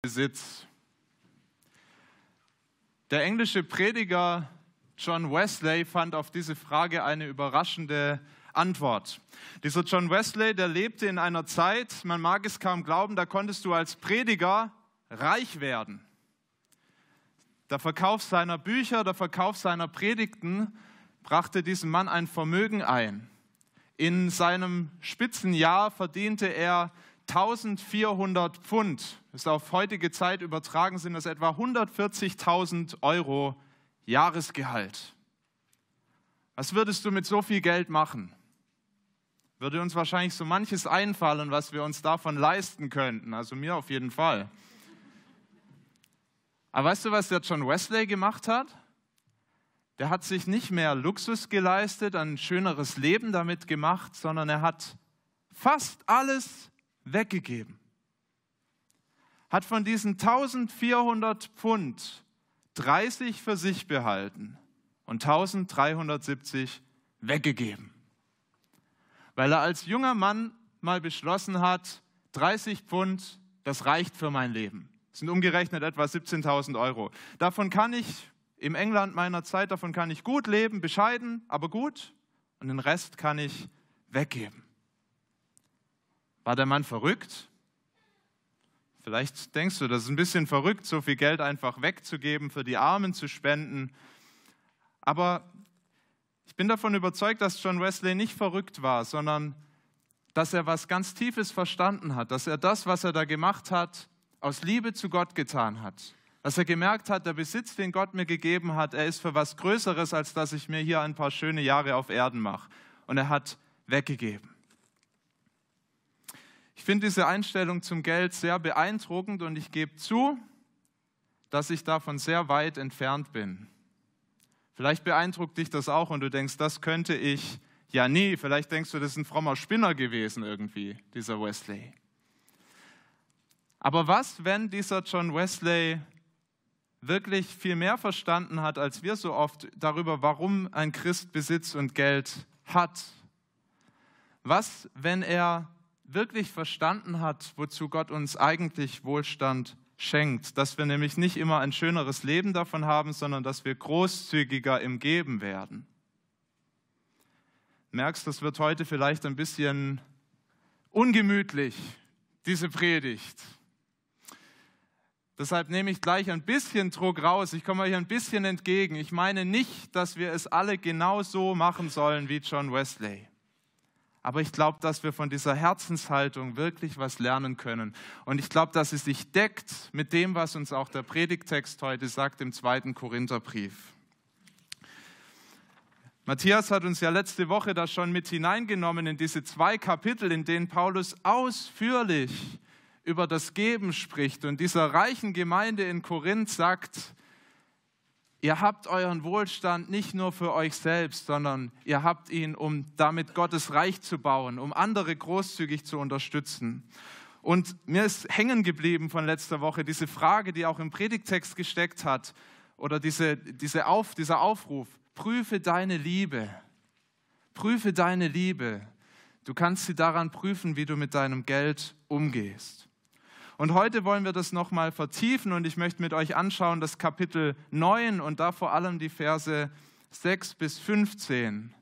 Besitz. Der englische Prediger John Wesley fand auf diese Frage eine überraschende Antwort. Dieser John Wesley, der lebte in einer Zeit, man mag es kaum glauben, da konntest du als Prediger reich werden. Der Verkauf seiner Bücher, der Verkauf seiner Predigten brachte diesem Mann ein Vermögen ein. In seinem Spitzenjahr verdiente er 1400 Pfund, ist auf heutige Zeit übertragen, sind das etwa 140.000 Euro Jahresgehalt. Was würdest du mit so viel Geld machen? Würde uns wahrscheinlich so manches einfallen, was wir uns davon leisten könnten. Also mir auf jeden Fall. Aber weißt du, was der John Wesley gemacht hat? Der hat sich nicht mehr Luxus geleistet, ein schöneres Leben damit gemacht, sondern er hat fast alles weggegeben. Hat von diesen 1400 Pfund 30 für sich behalten und 1370 weggegeben. Weil er als junger Mann mal beschlossen hat, 30 Pfund, das reicht für mein Leben. Das sind umgerechnet etwa 17.000 Euro. Davon kann ich im England meiner Zeit, davon kann ich gut leben, bescheiden, aber gut. Und den Rest kann ich weggeben. War der Mann verrückt? Vielleicht denkst du, das ist ein bisschen verrückt, so viel Geld einfach wegzugeben, für die Armen zu spenden. Aber ich bin davon überzeugt, dass John Wesley nicht verrückt war, sondern dass er was ganz Tiefes verstanden hat, dass er das, was er da gemacht hat, aus Liebe zu Gott getan hat. Dass er gemerkt hat, der Besitz, den Gott mir gegeben hat, er ist für was Größeres, als dass ich mir hier ein paar schöne Jahre auf Erden mache. Und er hat weggegeben. Ich finde diese Einstellung zum Geld sehr beeindruckend und ich gebe zu, dass ich davon sehr weit entfernt bin. Vielleicht beeindruckt dich das auch und du denkst, das könnte ich ja nie. Vielleicht denkst du, das ist ein frommer Spinner gewesen irgendwie, dieser Wesley. Aber was, wenn dieser John Wesley wirklich viel mehr verstanden hat, als wir so oft darüber, warum ein Christ Besitz und Geld hat? Was, wenn er wirklich verstanden hat, wozu Gott uns eigentlich Wohlstand schenkt, dass wir nämlich nicht immer ein schöneres Leben davon haben, sondern dass wir großzügiger im Geben werden. Merkst, das wird heute vielleicht ein bisschen ungemütlich, diese Predigt. Deshalb nehme ich gleich ein bisschen Druck raus. Ich komme euch ein bisschen entgegen. Ich meine nicht, dass wir es alle genau so machen sollen wie John Wesley. Aber ich glaube, dass wir von dieser Herzenshaltung wirklich was lernen können. Und ich glaube, dass es sich deckt mit dem, was uns auch der Predigtext heute sagt im zweiten Korintherbrief. Matthias hat uns ja letzte Woche da schon mit hineingenommen in diese zwei Kapitel, in denen Paulus ausführlich über das Geben spricht und dieser reichen Gemeinde in Korinth sagt, Ihr habt euren Wohlstand nicht nur für euch selbst, sondern ihr habt ihn, um damit Gottes Reich zu bauen, um andere großzügig zu unterstützen. Und mir ist hängen geblieben von letzter Woche diese Frage, die auch im Predigtext gesteckt hat, oder diese, diese Auf, dieser Aufruf, prüfe deine Liebe, prüfe deine Liebe. Du kannst sie daran prüfen, wie du mit deinem Geld umgehst. Und heute wollen wir das nochmal vertiefen und ich möchte mit euch anschauen das Kapitel 9 und da vor allem die Verse 6 bis 15.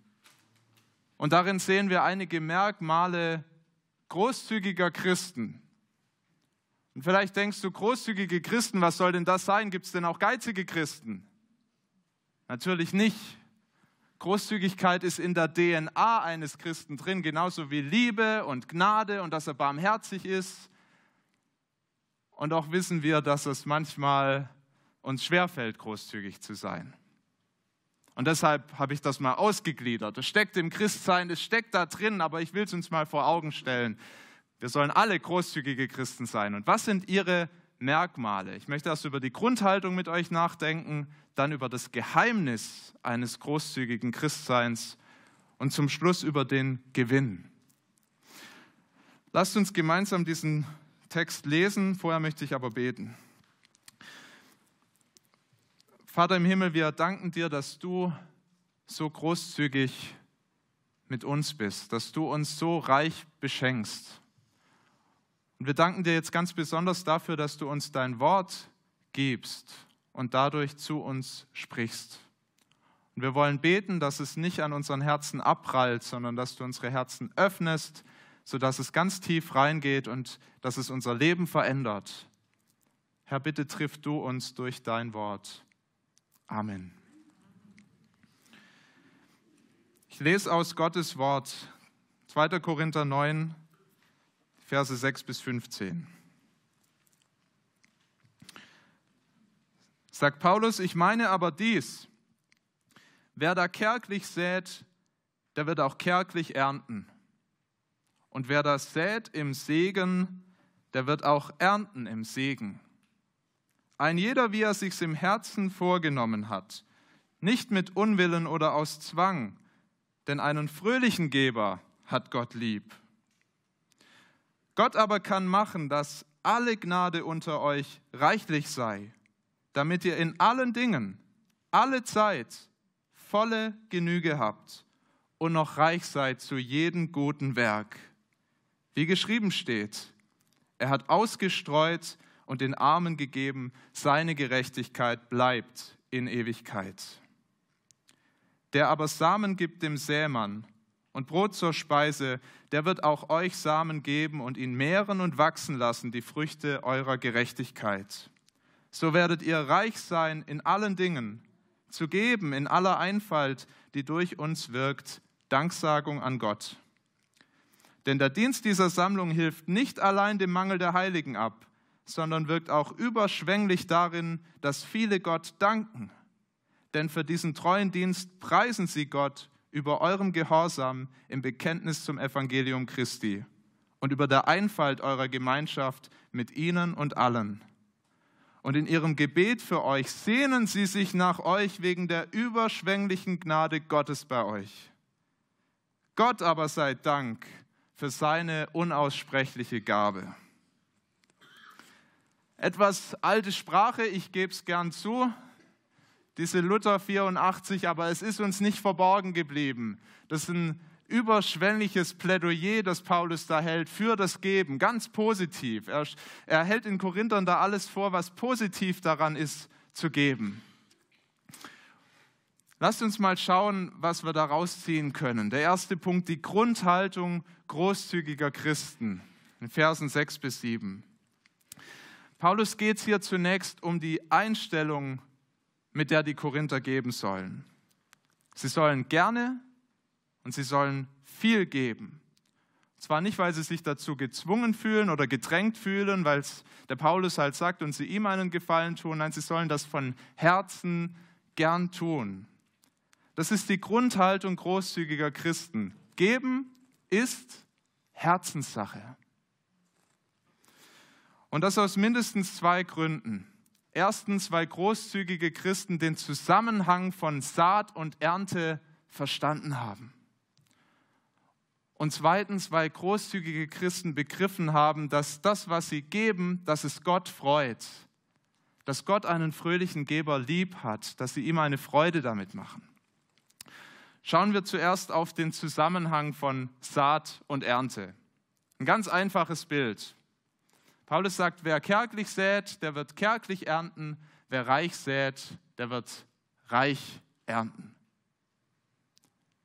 Und darin sehen wir einige Merkmale großzügiger Christen. Und vielleicht denkst du, großzügige Christen, was soll denn das sein? Gibt es denn auch geizige Christen? Natürlich nicht. Großzügigkeit ist in der DNA eines Christen drin, genauso wie Liebe und Gnade und dass er barmherzig ist und auch wissen wir, dass es manchmal uns schwerfällt, großzügig zu sein. Und deshalb habe ich das mal ausgegliedert. Es steckt im Christsein, es steckt da drin, aber ich will es uns mal vor Augen stellen. Wir sollen alle großzügige Christen sein. Und was sind ihre Merkmale? Ich möchte erst über die Grundhaltung mit euch nachdenken, dann über das Geheimnis eines großzügigen Christseins und zum Schluss über den Gewinn. Lasst uns gemeinsam diesen Text lesen. Vorher möchte ich aber beten. Vater im Himmel, wir danken dir, dass du so großzügig mit uns bist, dass du uns so reich beschenkst. Und wir danken dir jetzt ganz besonders dafür, dass du uns dein Wort gibst und dadurch zu uns sprichst. Und wir wollen beten, dass es nicht an unseren Herzen abprallt, sondern dass du unsere Herzen öffnest, sodass es ganz tief reingeht und dass es unser Leben verändert. Herr, bitte triff du uns durch dein Wort. Amen. Ich lese aus Gottes Wort 2. Korinther 9, Verse 6 bis 15. Sagt Paulus, ich meine aber dies, wer da kärglich sät, der wird auch kärglich ernten. Und wer das sät im Segen, der wird auch ernten im Segen. Ein jeder, wie er sich's im Herzen vorgenommen hat, nicht mit Unwillen oder aus Zwang, denn einen fröhlichen Geber hat Gott lieb. Gott aber kann machen, dass alle Gnade unter euch reichlich sei, damit ihr in allen Dingen, alle Zeit volle Genüge habt und noch reich seid zu jedem guten Werk. Wie geschrieben steht, er hat ausgestreut und den Armen gegeben, seine Gerechtigkeit bleibt in Ewigkeit. Der aber Samen gibt dem Sämann und Brot zur Speise, der wird auch euch Samen geben und ihn mehren und wachsen lassen, die Früchte eurer Gerechtigkeit. So werdet ihr reich sein in allen Dingen, zu geben in aller Einfalt, die durch uns wirkt, Danksagung an Gott. Denn der Dienst dieser Sammlung hilft nicht allein dem Mangel der Heiligen ab, sondern wirkt auch überschwänglich darin, dass viele Gott danken. Denn für diesen treuen Dienst preisen sie Gott über eurem Gehorsam im Bekenntnis zum Evangelium Christi und über der Einfalt eurer Gemeinschaft mit ihnen und allen. Und in ihrem Gebet für euch sehnen sie sich nach euch wegen der überschwänglichen Gnade Gottes bei euch. Gott aber sei Dank für seine unaussprechliche Gabe. Etwas alte Sprache, ich gebe es gern zu, diese Luther 84, aber es ist uns nicht verborgen geblieben. Das ist ein überschwängliches Plädoyer, das Paulus da hält für das Geben, ganz positiv. Er, er hält in Korinthern da alles vor, was positiv daran ist, zu geben. Lasst uns mal schauen, was wir da rausziehen können. Der erste Punkt, die Grundhaltung großzügiger Christen in Versen 6 bis 7. Paulus geht es hier zunächst um die Einstellung, mit der die Korinther geben sollen. Sie sollen gerne und sie sollen viel geben. Zwar nicht, weil sie sich dazu gezwungen fühlen oder gedrängt fühlen, weil es der Paulus halt sagt und sie ihm einen Gefallen tun, nein, sie sollen das von Herzen gern tun. Das ist die Grundhaltung großzügiger Christen. Geben ist Herzenssache. Und das aus mindestens zwei Gründen. Erstens, weil großzügige Christen den Zusammenhang von Saat und Ernte verstanden haben. Und zweitens, weil großzügige Christen begriffen haben, dass das, was sie geben, dass es Gott freut. Dass Gott einen fröhlichen Geber lieb hat, dass sie ihm eine Freude damit machen. Schauen wir zuerst auf den Zusammenhang von Saat und Ernte. Ein ganz einfaches Bild. Paulus sagt, wer kärglich sät, der wird kärglich ernten, wer reich sät, der wird reich ernten.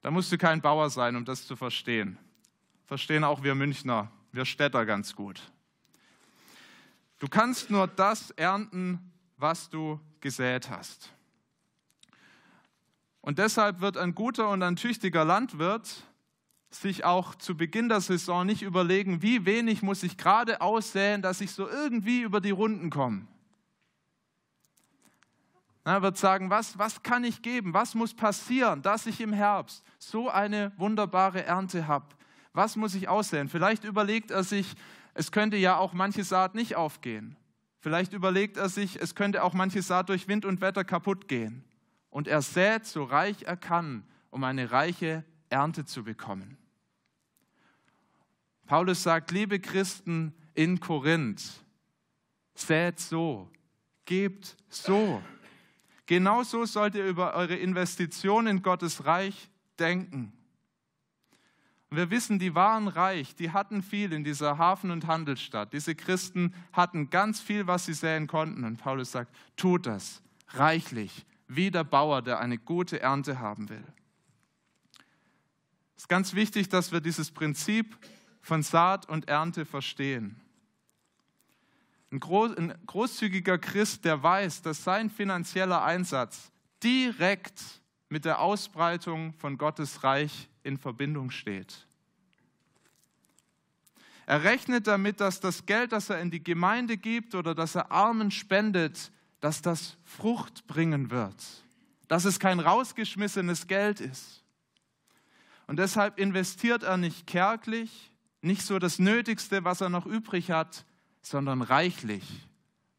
Da musst du kein Bauer sein, um das zu verstehen. Verstehen auch wir Münchner, wir Städter ganz gut. Du kannst nur das ernten, was du gesät hast. Und deshalb wird ein guter und ein tüchtiger Landwirt sich auch zu Beginn der Saison nicht überlegen, wie wenig muss ich gerade aussäen, dass ich so irgendwie über die Runden komme. Er wird sagen, was, was kann ich geben? Was muss passieren, dass ich im Herbst so eine wunderbare Ernte habe? Was muss ich aussäen? Vielleicht überlegt er sich, es könnte ja auch manche Saat nicht aufgehen. Vielleicht überlegt er sich, es könnte auch manche Saat durch Wind und Wetter kaputt gehen. Und er sät so reich er kann, um eine reiche Ernte zu bekommen. Paulus sagt, liebe Christen in Korinth, sät so, gebt so. Genauso sollt ihr über eure Investition in Gottes Reich denken. Wir wissen, die waren reich, die hatten viel in dieser Hafen- und Handelsstadt. Diese Christen hatten ganz viel, was sie säen konnten. Und Paulus sagt, tut das reichlich, wie der Bauer, der eine gute Ernte haben will. Es ist ganz wichtig, dass wir dieses Prinzip von Saat und Ernte verstehen. Ein, großzügiger Christ, der weiß, dass sein finanzieller Einsatz direkt mit der Ausbreitung von Gottes Reich in Verbindung steht. Er rechnet damit, dass das Geld, das er in die Gemeinde gibt oder das er Armen spendet, dass das Frucht bringen wird, dass es kein rausgeschmissenes Geld ist. Und deshalb investiert er nicht kärglich, nicht so das Nötigste, was er noch übrig hat, sondern reichlich,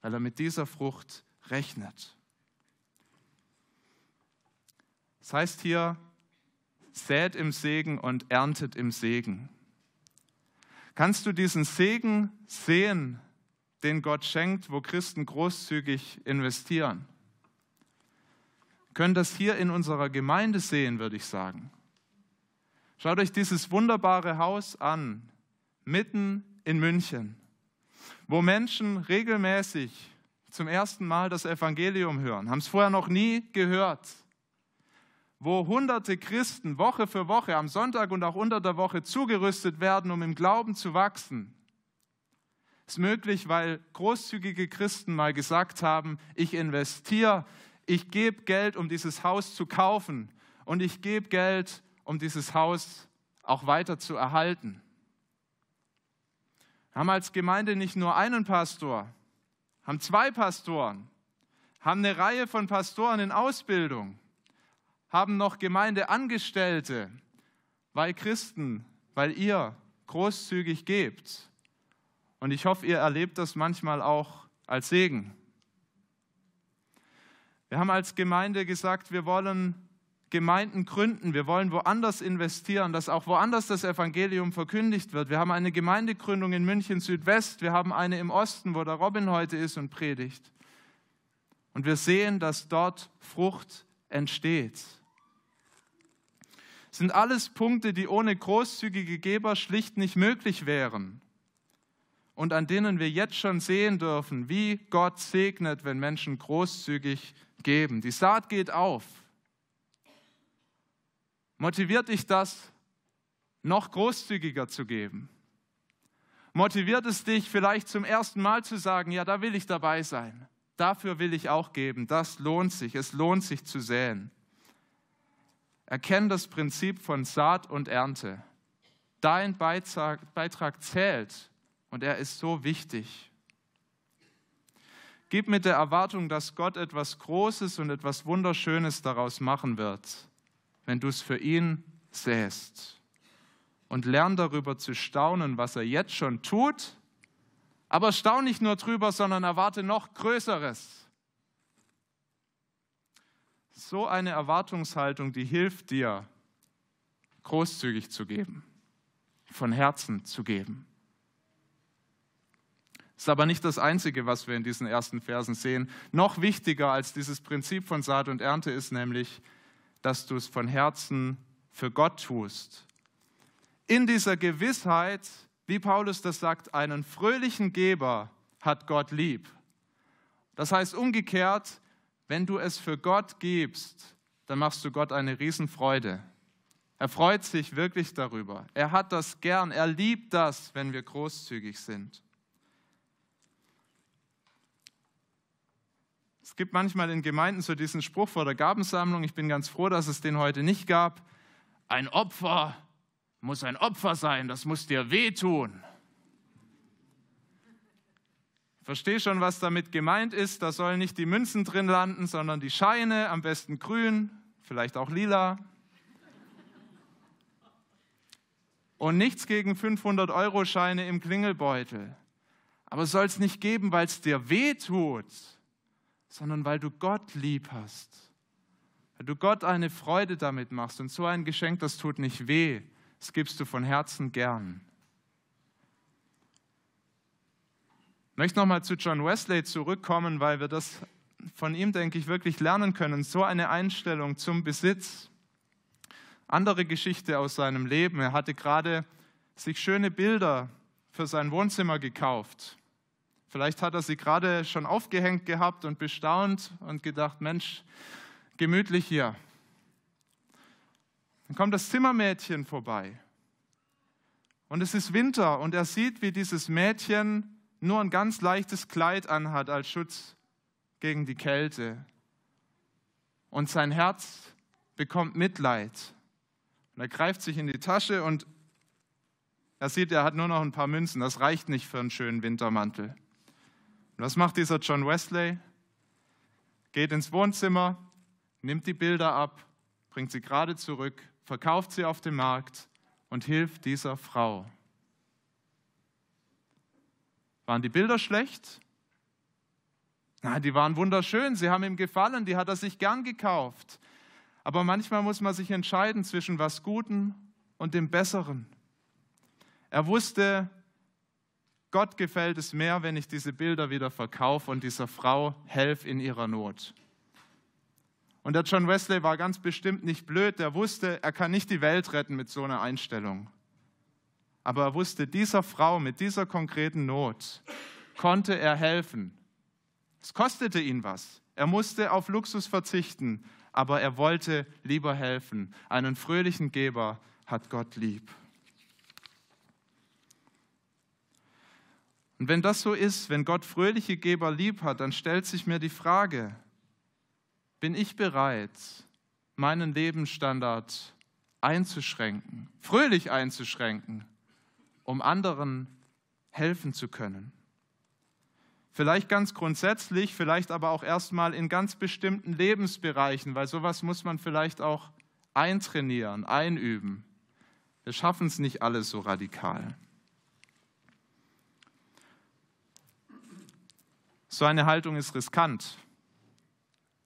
weil er mit dieser Frucht rechnet. Das heißt hier, sät im Segen und erntet im Segen. Kannst du diesen Segen sehen, den Gott schenkt, wo Christen großzügig investieren? Wir können das hier in unserer Gemeinde sehen, würde ich sagen. Schaut euch dieses wunderbare Haus an, mitten in München, wo Menschen regelmäßig zum ersten Mal das Evangelium hören, haben es vorher noch nie gehört wo hunderte Christen Woche für Woche am Sonntag und auch unter der Woche zugerüstet werden, um im Glauben zu wachsen. Ist möglich, weil großzügige Christen mal gesagt haben, ich investiere, ich gebe Geld, um dieses Haus zu kaufen und ich gebe Geld, um dieses Haus auch weiter zu erhalten. Wir haben als Gemeinde nicht nur einen Pastor, haben zwei Pastoren, haben eine Reihe von Pastoren in Ausbildung haben noch Gemeindeangestellte, weil Christen, weil ihr großzügig gebt. Und ich hoffe, ihr erlebt das manchmal auch als Segen. Wir haben als Gemeinde gesagt, wir wollen Gemeinden gründen, wir wollen woanders investieren, dass auch woanders das Evangelium verkündigt wird. Wir haben eine Gemeindegründung in München Südwest, wir haben eine im Osten, wo der Robin heute ist und predigt. Und wir sehen, dass dort Frucht entsteht sind alles Punkte, die ohne großzügige Geber schlicht nicht möglich wären und an denen wir jetzt schon sehen dürfen, wie Gott segnet, wenn Menschen großzügig geben. Die Saat geht auf. Motiviert dich das, noch großzügiger zu geben? Motiviert es dich vielleicht zum ersten Mal zu sagen, ja, da will ich dabei sein. Dafür will ich auch geben. Das lohnt sich. Es lohnt sich zu säen. Erkenn das Prinzip von Saat und Ernte. Dein Beitrag, Beitrag zählt und er ist so wichtig. Gib mit der Erwartung, dass Gott etwas Großes und etwas Wunderschönes daraus machen wird, wenn du es für ihn säst. Und lern darüber zu staunen, was er jetzt schon tut. Aber staun nicht nur drüber, sondern erwarte noch Größeres. So eine Erwartungshaltung, die hilft dir, großzügig zu geben, von Herzen zu geben. Ist aber nicht das Einzige, was wir in diesen ersten Versen sehen. Noch wichtiger als dieses Prinzip von Saat und Ernte ist nämlich, dass du es von Herzen für Gott tust. In dieser Gewissheit, wie Paulus das sagt, einen fröhlichen Geber hat Gott lieb. Das heißt umgekehrt, wenn du es für Gott gibst, dann machst du Gott eine Riesenfreude. Er freut sich wirklich darüber. Er hat das gern. Er liebt das, wenn wir großzügig sind. Es gibt manchmal in Gemeinden so diesen Spruch vor der Gabensammlung. Ich bin ganz froh, dass es den heute nicht gab. Ein Opfer muss ein Opfer sein. Das muss dir wehtun. Verstehe schon, was damit gemeint ist. Da sollen nicht die Münzen drin landen, sondern die Scheine, am besten grün, vielleicht auch lila. Und nichts gegen 500-Euro-Scheine im Klingelbeutel. Aber soll es nicht geben, weil es dir weh tut, sondern weil du Gott lieb hast. Weil du Gott eine Freude damit machst. Und so ein Geschenk, das tut nicht weh. Das gibst du von Herzen gern. Ich möchte nochmal zu John Wesley zurückkommen, weil wir das von ihm, denke ich, wirklich lernen können. So eine Einstellung zum Besitz. Andere Geschichte aus seinem Leben. Er hatte gerade sich schöne Bilder für sein Wohnzimmer gekauft. Vielleicht hat er sie gerade schon aufgehängt gehabt und bestaunt und gedacht, Mensch, gemütlich hier. Dann kommt das Zimmermädchen vorbei. Und es ist Winter und er sieht, wie dieses Mädchen nur ein ganz leichtes Kleid anhat als Schutz gegen die Kälte. Und sein Herz bekommt Mitleid. Und er greift sich in die Tasche und er sieht, er hat nur noch ein paar Münzen. Das reicht nicht für einen schönen Wintermantel. Und was macht dieser John Wesley? Geht ins Wohnzimmer, nimmt die Bilder ab, bringt sie gerade zurück, verkauft sie auf dem Markt und hilft dieser Frau. Waren die Bilder schlecht? Na, die waren wunderschön, sie haben ihm gefallen, die hat er sich gern gekauft. Aber manchmal muss man sich entscheiden zwischen was Guten und dem Besseren. Er wusste, Gott gefällt es mehr, wenn ich diese Bilder wieder verkaufe und dieser Frau helfe in ihrer Not. Und der John Wesley war ganz bestimmt nicht blöd, er wusste, er kann nicht die Welt retten mit so einer Einstellung. Aber er wusste, dieser Frau mit dieser konkreten Not konnte er helfen. Es kostete ihn was. Er musste auf Luxus verzichten, aber er wollte lieber helfen. Einen fröhlichen Geber hat Gott lieb. Und wenn das so ist, wenn Gott fröhliche Geber lieb hat, dann stellt sich mir die Frage, bin ich bereit, meinen Lebensstandard einzuschränken, fröhlich einzuschränken, um anderen helfen zu können? Vielleicht ganz grundsätzlich, vielleicht aber auch erstmal in ganz bestimmten Lebensbereichen, weil sowas muss man vielleicht auch eintrainieren, einüben. Wir schaffen es nicht alles so radikal. So eine Haltung ist riskant.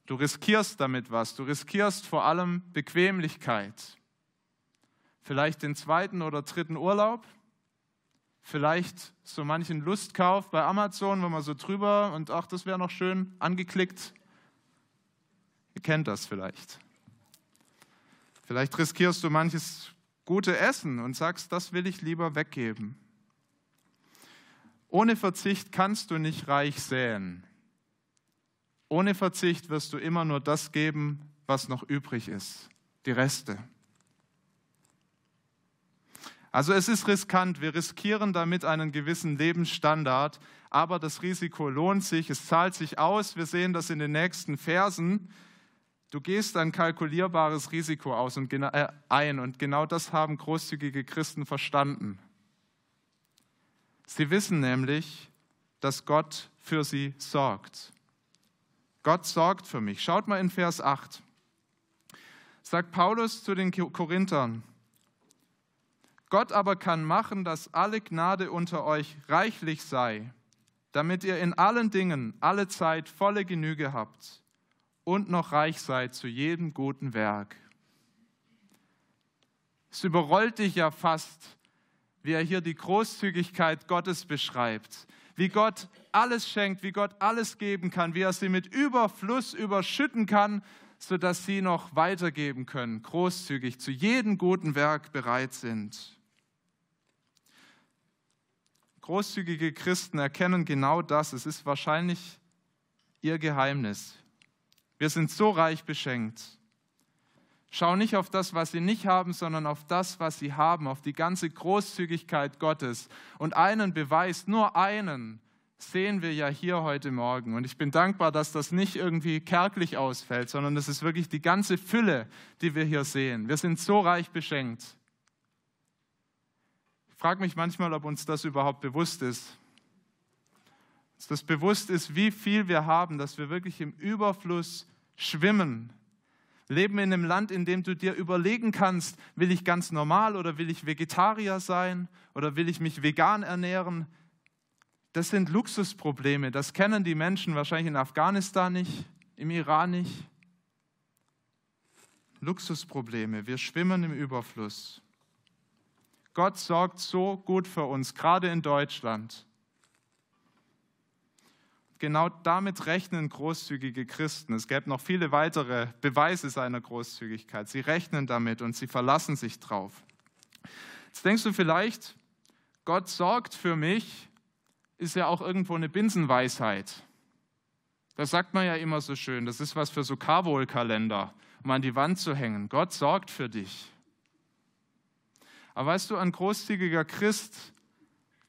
Du riskierst damit was. Du riskierst vor allem Bequemlichkeit. Vielleicht den zweiten oder dritten Urlaub. Vielleicht so manchen Lustkauf bei Amazon, wo man so drüber und ach, das wäre noch schön angeklickt. Ihr kennt das vielleicht. Vielleicht riskierst du manches gute Essen und sagst, das will ich lieber weggeben. Ohne Verzicht kannst du nicht reich säen. Ohne Verzicht wirst du immer nur das geben, was noch übrig ist, die Reste. Also es ist riskant, wir riskieren damit einen gewissen Lebensstandard, aber das Risiko lohnt sich, es zahlt sich aus. Wir sehen das in den nächsten Versen. Du gehst ein kalkulierbares Risiko aus und, äh, ein und genau das haben großzügige Christen verstanden. Sie wissen nämlich, dass Gott für sie sorgt. Gott sorgt für mich. Schaut mal in Vers 8. Sagt Paulus zu den Korinthern, Gott aber kann machen, dass alle Gnade unter euch reichlich sei, damit ihr in allen Dingen alle Zeit volle Genüge habt und noch reich seid zu jedem guten Werk. Es überrollt dich ja fast, wie er hier die Großzügigkeit Gottes beschreibt, wie Gott alles schenkt, wie Gott alles geben kann, wie er sie mit Überfluss überschütten kann, sodass sie noch weitergeben können, großzügig zu jedem guten Werk bereit sind. Großzügige Christen erkennen genau das. Es ist wahrscheinlich ihr Geheimnis. Wir sind so reich beschenkt. Schau nicht auf das, was sie nicht haben, sondern auf das, was sie haben, auf die ganze Großzügigkeit Gottes. Und einen Beweis, nur einen, sehen wir ja hier heute Morgen. Und ich bin dankbar, dass das nicht irgendwie kärglich ausfällt, sondern es ist wirklich die ganze Fülle, die wir hier sehen. Wir sind so reich beschenkt. Ich frage mich manchmal, ob uns das überhaupt bewusst ist. Dass das bewusst ist, wie viel wir haben, dass wir wirklich im Überfluss schwimmen leben in einem Land, in dem du dir überlegen kannst, will ich ganz normal oder will ich Vegetarier sein oder will ich mich vegan ernähren. Das sind Luxusprobleme. Das kennen die Menschen wahrscheinlich in Afghanistan nicht, im Iran nicht. Luxusprobleme. Wir schwimmen im Überfluss. Gott sorgt so gut für uns, gerade in Deutschland. Genau damit rechnen großzügige Christen. Es gäbe noch viele weitere Beweise seiner Großzügigkeit. Sie rechnen damit und sie verlassen sich drauf. Jetzt denkst du vielleicht, Gott sorgt für mich, ist ja auch irgendwo eine Binsenweisheit. Das sagt man ja immer so schön. Das ist was für so Carvol-Kalender, um an die Wand zu hängen. Gott sorgt für dich. Aber weißt du, ein großzügiger Christ,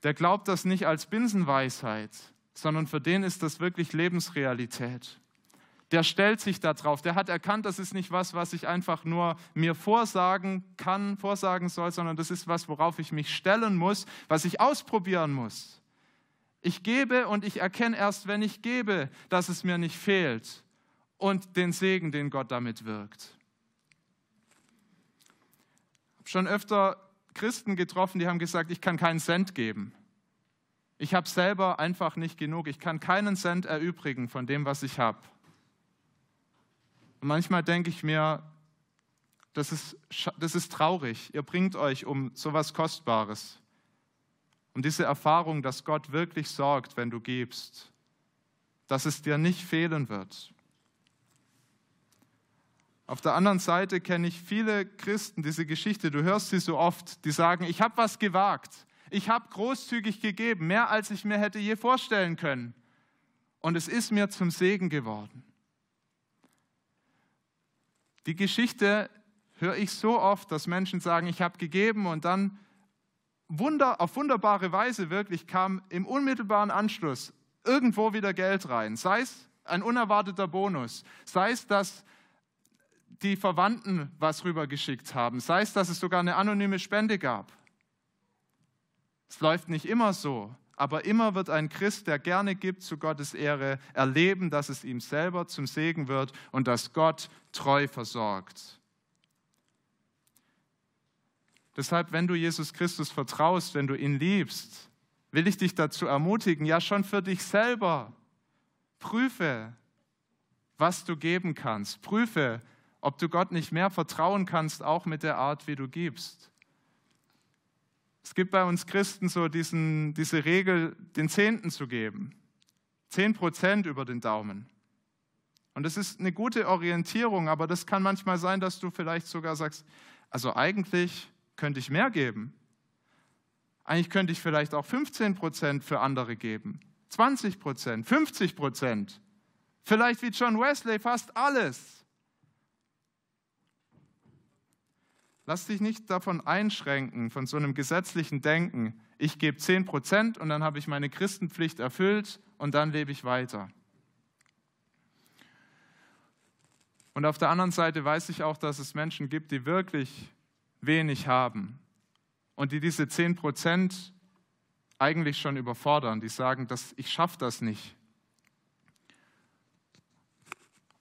der glaubt das nicht als Binsenweisheit, sondern für den ist das wirklich Lebensrealität. Der stellt sich da drauf. Der hat erkannt, das ist nicht was, was ich einfach nur mir vorsagen kann, vorsagen soll, sondern das ist was, worauf ich mich stellen muss, was ich ausprobieren muss. Ich gebe und ich erkenne erst, wenn ich gebe, dass es mir nicht fehlt und den Segen, den Gott damit wirkt. Ich habe schon öfter Christen getroffen, die haben gesagt, ich kann keinen Cent geben. Ich habe selber einfach nicht genug. Ich kann keinen Cent erübrigen von dem, was ich habe. Und manchmal denke ich mir, das ist, das ist traurig. Ihr bringt euch um so etwas Kostbares. Um diese Erfahrung, dass Gott wirklich sorgt, wenn du gibst. Dass es dir nicht fehlen wird. Auf der anderen Seite kenne ich viele Christen, diese Geschichte, du hörst sie so oft, die sagen, ich habe was gewagt. Ich habe großzügig gegeben, mehr als ich mir hätte je vorstellen können. Und es ist mir zum Segen geworden. Die Geschichte höre ich so oft, dass Menschen sagen, ich habe gegeben und dann wunder, auf wunderbare Weise wirklich kam im unmittelbaren Anschluss irgendwo wieder Geld rein. Sei es ein unerwarteter Bonus, sei es, dass die Verwandten was rübergeschickt haben, sei es, dass es sogar eine anonyme Spende gab. Es läuft nicht immer so, aber immer wird ein Christ, der gerne gibt zu Gottes Ehre, erleben, dass es ihm selber zum Segen wird und dass Gott treu versorgt. Deshalb, wenn du Jesus Christus vertraust, wenn du ihn liebst, will ich dich dazu ermutigen, ja schon für dich selber, prüfe, was du geben kannst. Prüfe, ob du Gott nicht mehr vertrauen kannst, auch mit der Art, wie du gibst. Es gibt bei uns Christen so diesen, diese Regel, den Zehnten zu geben. Zehn Prozent über den Daumen. Und das ist eine gute Orientierung, aber das kann manchmal sein, dass du vielleicht sogar sagst, also eigentlich könnte ich mehr geben. Eigentlich könnte ich vielleicht auch 15 Prozent für andere geben. 20 Prozent, 50 Prozent. Vielleicht wie John Wesley fast alles. Lass dich nicht davon einschränken, von so einem gesetzlichen Denken. Ich gebe 10 Prozent und dann habe ich meine Christenpflicht erfüllt und dann lebe ich weiter. Und auf der anderen Seite weiß ich auch, dass es Menschen gibt, die wirklich wenig haben und die diese 10 Prozent eigentlich schon überfordern. Die sagen, dass ich schaffe das nicht.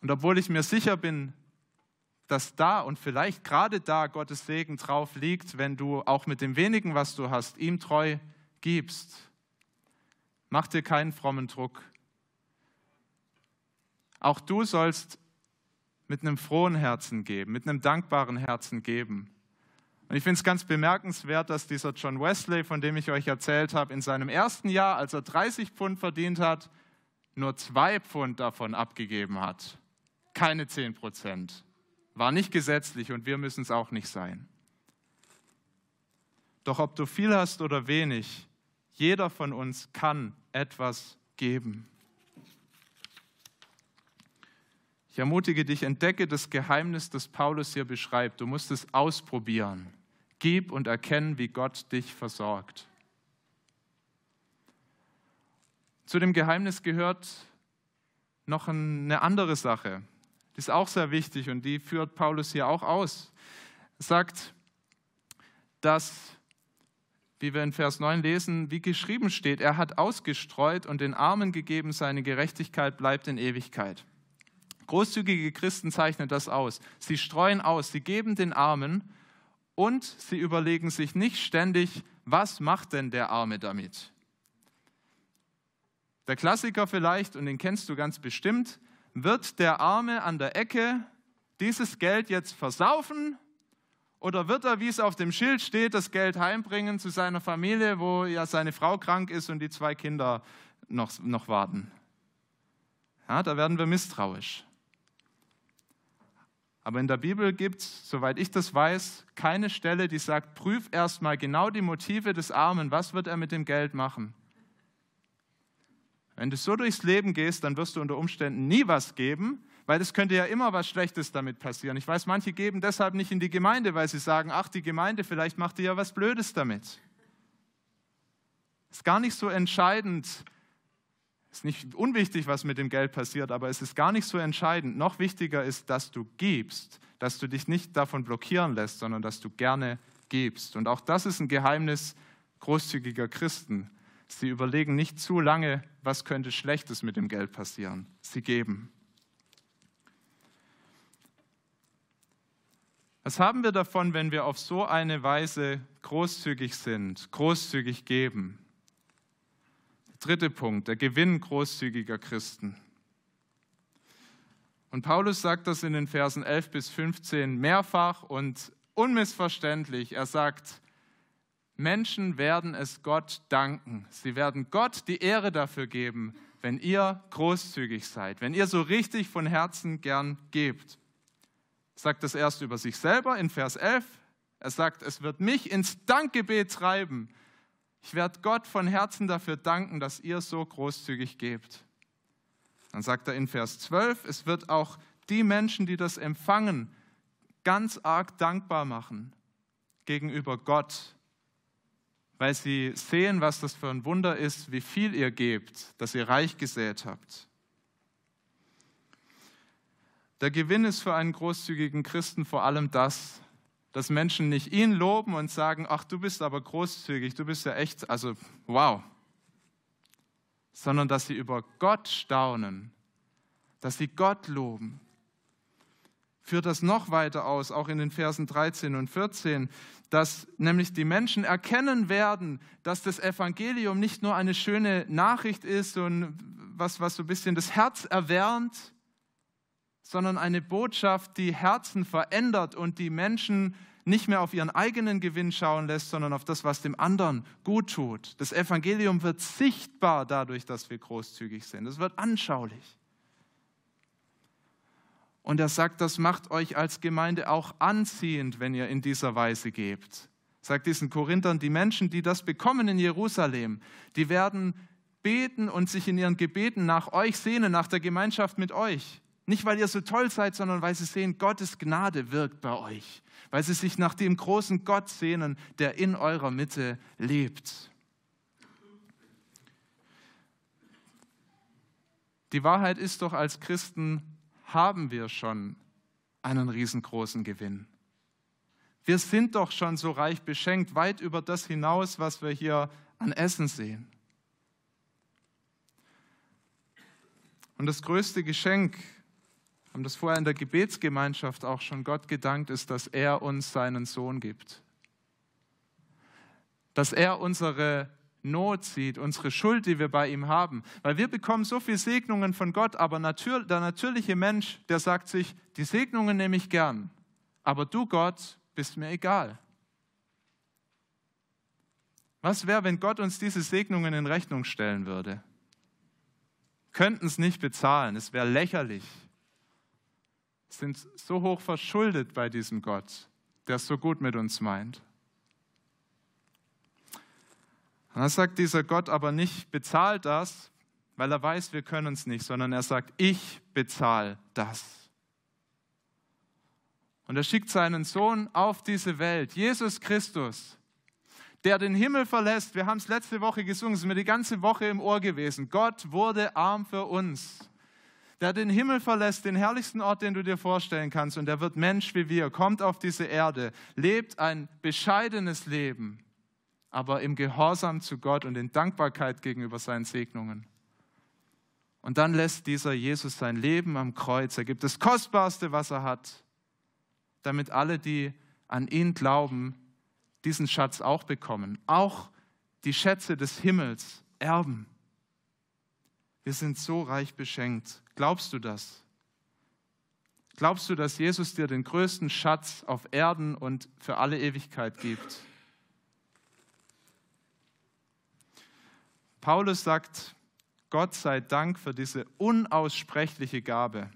Und obwohl ich mir sicher bin, dass da und vielleicht gerade da Gottes Segen drauf liegt, wenn du auch mit dem wenigen, was du hast, ihm treu gibst. Mach dir keinen frommen Druck. Auch du sollst mit einem frohen Herzen geben, mit einem dankbaren Herzen geben. Und ich finde es ganz bemerkenswert, dass dieser John Wesley, von dem ich euch erzählt habe, in seinem ersten Jahr, als er 30 Pfund verdient hat, nur zwei Pfund davon abgegeben hat. Keine 10 Prozent. War nicht gesetzlich und wir müssen es auch nicht sein. Doch ob du viel hast oder wenig, jeder von uns kann etwas geben. Ich ermutige dich, entdecke das Geheimnis, das Paulus hier beschreibt. Du musst es ausprobieren. Gib und erkennen, wie Gott dich versorgt. Zu dem Geheimnis gehört noch eine andere Sache. Die ist auch sehr wichtig und die führt Paulus hier auch aus. Er sagt, dass, wie wir in Vers 9 lesen, wie geschrieben steht, er hat ausgestreut und den Armen gegeben, seine Gerechtigkeit bleibt in Ewigkeit. Großzügige Christen zeichnen das aus. Sie streuen aus, sie geben den Armen und sie überlegen sich nicht ständig, was macht denn der Arme damit? Der Klassiker vielleicht, und den kennst du ganz bestimmt, wird der Arme an der Ecke dieses Geld jetzt versaufen oder wird er, wie es auf dem Schild steht, das Geld heimbringen zu seiner Familie, wo ja seine Frau krank ist und die zwei Kinder noch, noch warten? Ja, da werden wir misstrauisch. Aber in der Bibel gibt es, soweit ich das weiß, keine Stelle, die sagt, prüf erstmal genau die Motive des Armen, was wird er mit dem Geld machen. Wenn du so durchs Leben gehst, dann wirst du unter Umständen nie was geben, weil es könnte ja immer was Schlechtes damit passieren. Ich weiß, manche geben deshalb nicht in die Gemeinde, weil sie sagen, ach, die Gemeinde, vielleicht macht die ja was Blödes damit. Ist gar nicht so entscheidend, ist nicht unwichtig, was mit dem Geld passiert, aber es ist gar nicht so entscheidend. Noch wichtiger ist, dass du gibst, dass du dich nicht davon blockieren lässt, sondern dass du gerne gibst. Und auch das ist ein Geheimnis großzügiger Christen. Sie überlegen nicht zu lange, was könnte Schlechtes mit dem Geld passieren. Sie geben. Was haben wir davon, wenn wir auf so eine Weise großzügig sind, großzügig geben? Der dritte Punkt, der Gewinn großzügiger Christen. Und Paulus sagt das in den Versen 11 bis 15 mehrfach und unmissverständlich. Er sagt, Menschen werden es Gott danken. Sie werden Gott die Ehre dafür geben, wenn ihr großzügig seid, wenn ihr so richtig von Herzen gern gebt sagt das erst über sich selber in Vers 11. Er sagt, es wird mich ins Dankgebet treiben. Ich werde Gott von Herzen dafür danken, dass ihr so großzügig gebt. Dann sagt er in Vers 12, es wird auch die Menschen, die das empfangen, ganz arg dankbar machen gegenüber Gott, weil sie sehen, was das für ein Wunder ist, wie viel ihr gebt, dass ihr reich gesät habt. Der Gewinn ist für einen großzügigen Christen vor allem das, dass Menschen nicht ihn loben und sagen, ach, du bist aber großzügig, du bist ja echt, also wow, sondern dass sie über Gott staunen, dass sie Gott loben. Führt das noch weiter aus, auch in den Versen 13 und 14, dass nämlich die Menschen erkennen werden, dass das Evangelium nicht nur eine schöne Nachricht ist und was, was so ein bisschen das Herz erwärmt, sondern eine Botschaft, die Herzen verändert und die Menschen nicht mehr auf ihren eigenen Gewinn schauen lässt, sondern auf das, was dem anderen gut tut. Das Evangelium wird sichtbar dadurch, dass wir großzügig sind. Es wird anschaulich. Und er sagt, das macht euch als Gemeinde auch anziehend, wenn ihr in dieser Weise gebt. Sagt diesen Korinthern, die Menschen, die das bekommen in Jerusalem, die werden beten und sich in ihren Gebeten nach euch sehnen, nach der Gemeinschaft mit euch. Nicht, weil ihr so toll seid, sondern weil sie sehen, Gottes Gnade wirkt bei euch. Weil sie sich nach dem großen Gott sehnen, der in eurer Mitte lebt. Die Wahrheit ist doch, als Christen haben wir schon einen riesengroßen Gewinn. Wir sind doch schon so reich beschenkt, weit über das hinaus, was wir hier an Essen sehen. Und das größte Geschenk, haben das vorher in der Gebetsgemeinschaft auch schon Gott gedankt, ist, dass er uns seinen Sohn gibt. Dass er unsere Not sieht, unsere Schuld, die wir bei ihm haben. Weil wir bekommen so viele Segnungen von Gott, aber der natürliche Mensch, der sagt sich, die Segnungen nehme ich gern, aber du Gott bist mir egal. Was wäre, wenn Gott uns diese Segnungen in Rechnung stellen würde? Könnten es nicht bezahlen, es wäre lächerlich sind so hoch verschuldet bei diesem Gott, der es so gut mit uns meint. Und dann sagt dieser Gott aber nicht, bezahlt das, weil er weiß, wir können es nicht, sondern er sagt, ich bezahle das. Und er schickt seinen Sohn auf diese Welt, Jesus Christus, der den Himmel verlässt. Wir haben es letzte Woche gesungen, es ist mir die ganze Woche im Ohr gewesen. Gott wurde arm für uns der den Himmel verlässt, den herrlichsten Ort, den du dir vorstellen kannst, und er wird Mensch wie wir, kommt auf diese Erde, lebt ein bescheidenes Leben, aber im Gehorsam zu Gott und in Dankbarkeit gegenüber seinen Segnungen. Und dann lässt dieser Jesus sein Leben am Kreuz. Er gibt das Kostbarste, was er hat, damit alle, die an ihn glauben, diesen Schatz auch bekommen. Auch die Schätze des Himmels erben. Wir sind so reich beschenkt. Glaubst du das? Glaubst du, dass Jesus dir den größten Schatz auf Erden und für alle Ewigkeit gibt? Paulus sagt, Gott sei Dank für diese unaussprechliche Gabe.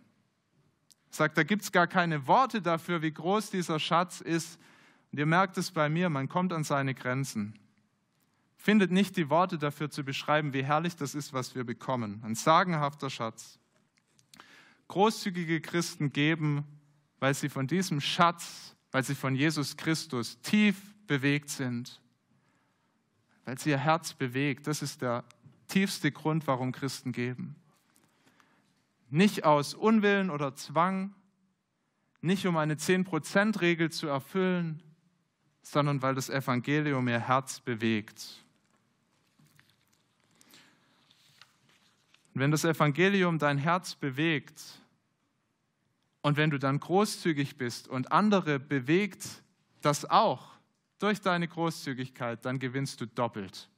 Sagt, da gibt es gar keine Worte dafür, wie groß dieser Schatz ist. Und ihr merkt es bei mir, man kommt an seine Grenzen. Findet nicht die Worte dafür zu beschreiben, wie herrlich das ist, was wir bekommen. Ein sagenhafter Schatz. Großzügige Christen geben, weil sie von diesem Schatz, weil sie von Jesus Christus tief bewegt sind, weil sie ihr Herz bewegt. Das ist der tiefste Grund, warum Christen geben. Nicht aus Unwillen oder Zwang, nicht um eine 10%-Regel zu erfüllen, sondern weil das Evangelium ihr Herz bewegt. Wenn das Evangelium dein Herz bewegt und wenn du dann großzügig bist und andere bewegt das auch durch deine Großzügigkeit, dann gewinnst du doppelt.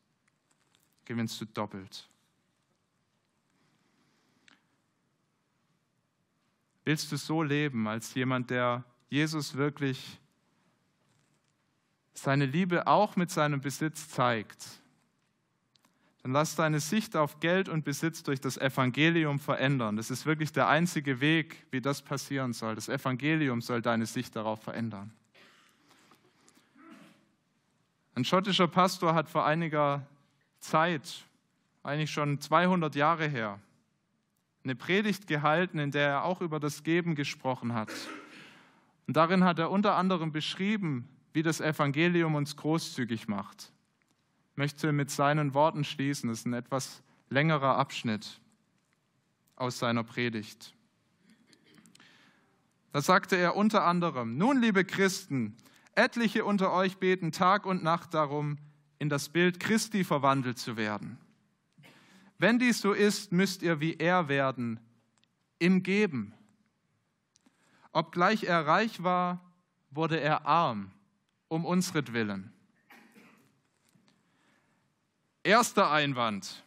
Gewinnst du doppelt. Willst du so leben als jemand, der Jesus wirklich seine Liebe auch mit seinem Besitz zeigt? Dann lass deine Sicht auf Geld und Besitz durch das Evangelium verändern. Das ist wirklich der einzige Weg, wie das passieren soll. Das Evangelium soll deine Sicht darauf verändern. Ein schottischer Pastor hat vor einiger Zeit, eigentlich schon 200 Jahre her, eine Predigt gehalten, in der er auch über das Geben gesprochen hat. Und darin hat er unter anderem beschrieben, wie das Evangelium uns großzügig macht. Ich möchte mit seinen Worten schließen. Das ist ein etwas längerer Abschnitt aus seiner Predigt. Da sagte er unter anderem, nun liebe Christen, etliche unter euch beten Tag und Nacht darum, in das Bild Christi verwandelt zu werden. Wenn dies so ist, müsst ihr wie er werden, im Geben. Obgleich er reich war, wurde er arm, um unsretwillen. Erster Einwand.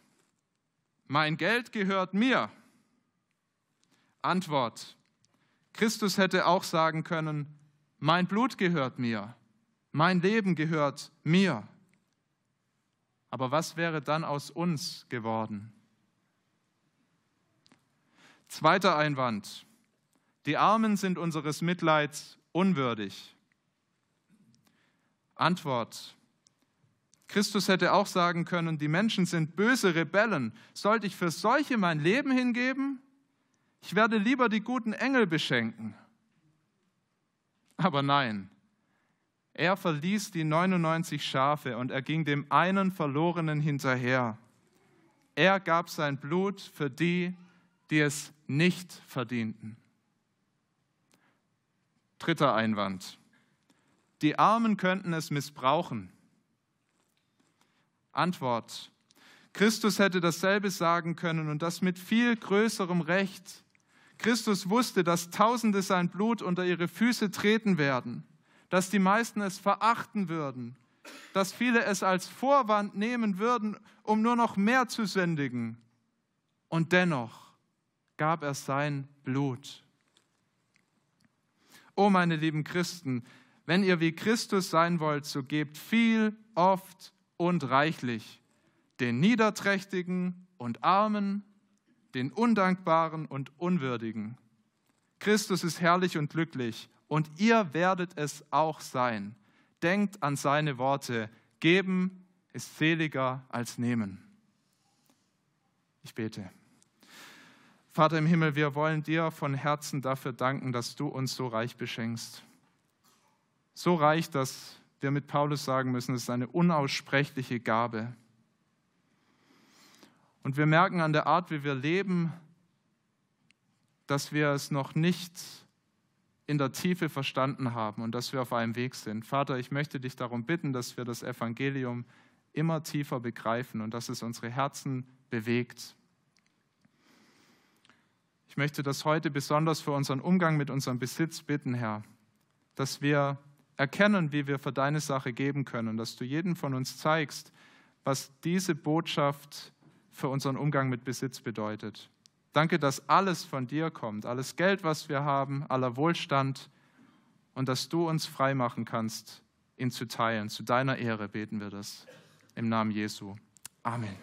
Mein Geld gehört mir. Antwort. Christus hätte auch sagen können, mein Blut gehört mir, mein Leben gehört mir. Aber was wäre dann aus uns geworden? Zweiter Einwand. Die Armen sind unseres Mitleids unwürdig. Antwort. Christus hätte auch sagen können, die Menschen sind böse Rebellen. Sollte ich für solche mein Leben hingeben? Ich werde lieber die guten Engel beschenken. Aber nein, er verließ die 99 Schafe und er ging dem einen Verlorenen hinterher. Er gab sein Blut für die, die es nicht verdienten. Dritter Einwand. Die Armen könnten es missbrauchen. Antwort. Christus hätte dasselbe sagen können und das mit viel größerem Recht. Christus wusste, dass Tausende sein Blut unter ihre Füße treten werden dass die meisten es verachten würden, dass viele es als Vorwand nehmen würden, um nur noch mehr zu sündigen. Und dennoch gab er sein Blut. Oh meine lieben Christen, wenn ihr wie Christus sein wollt, so gebt viel, oft und reichlich den Niederträchtigen und Armen, den Undankbaren und Unwürdigen. Christus ist herrlich und glücklich und ihr werdet es auch sein. Denkt an seine Worte. Geben ist seliger als nehmen. Ich bete. Vater im Himmel, wir wollen dir von Herzen dafür danken, dass du uns so reich beschenkst. So reich, dass wir mit Paulus sagen müssen, es ist eine unaussprechliche Gabe. Und wir merken an der Art, wie wir leben, dass wir es noch nicht in der Tiefe verstanden haben und dass wir auf einem Weg sind. Vater, ich möchte dich darum bitten, dass wir das Evangelium immer tiefer begreifen und dass es unsere Herzen bewegt. Ich möchte das heute besonders für unseren Umgang mit unserem Besitz bitten, Herr, dass wir erkennen, wie wir für deine Sache geben können, dass du jedem von uns zeigst, was diese Botschaft für unseren Umgang mit Besitz bedeutet. Danke, dass alles von dir kommt, alles Geld, was wir haben, aller Wohlstand und dass du uns frei machen kannst, ihn zu teilen. Zu deiner Ehre beten wir das. Im Namen Jesu. Amen.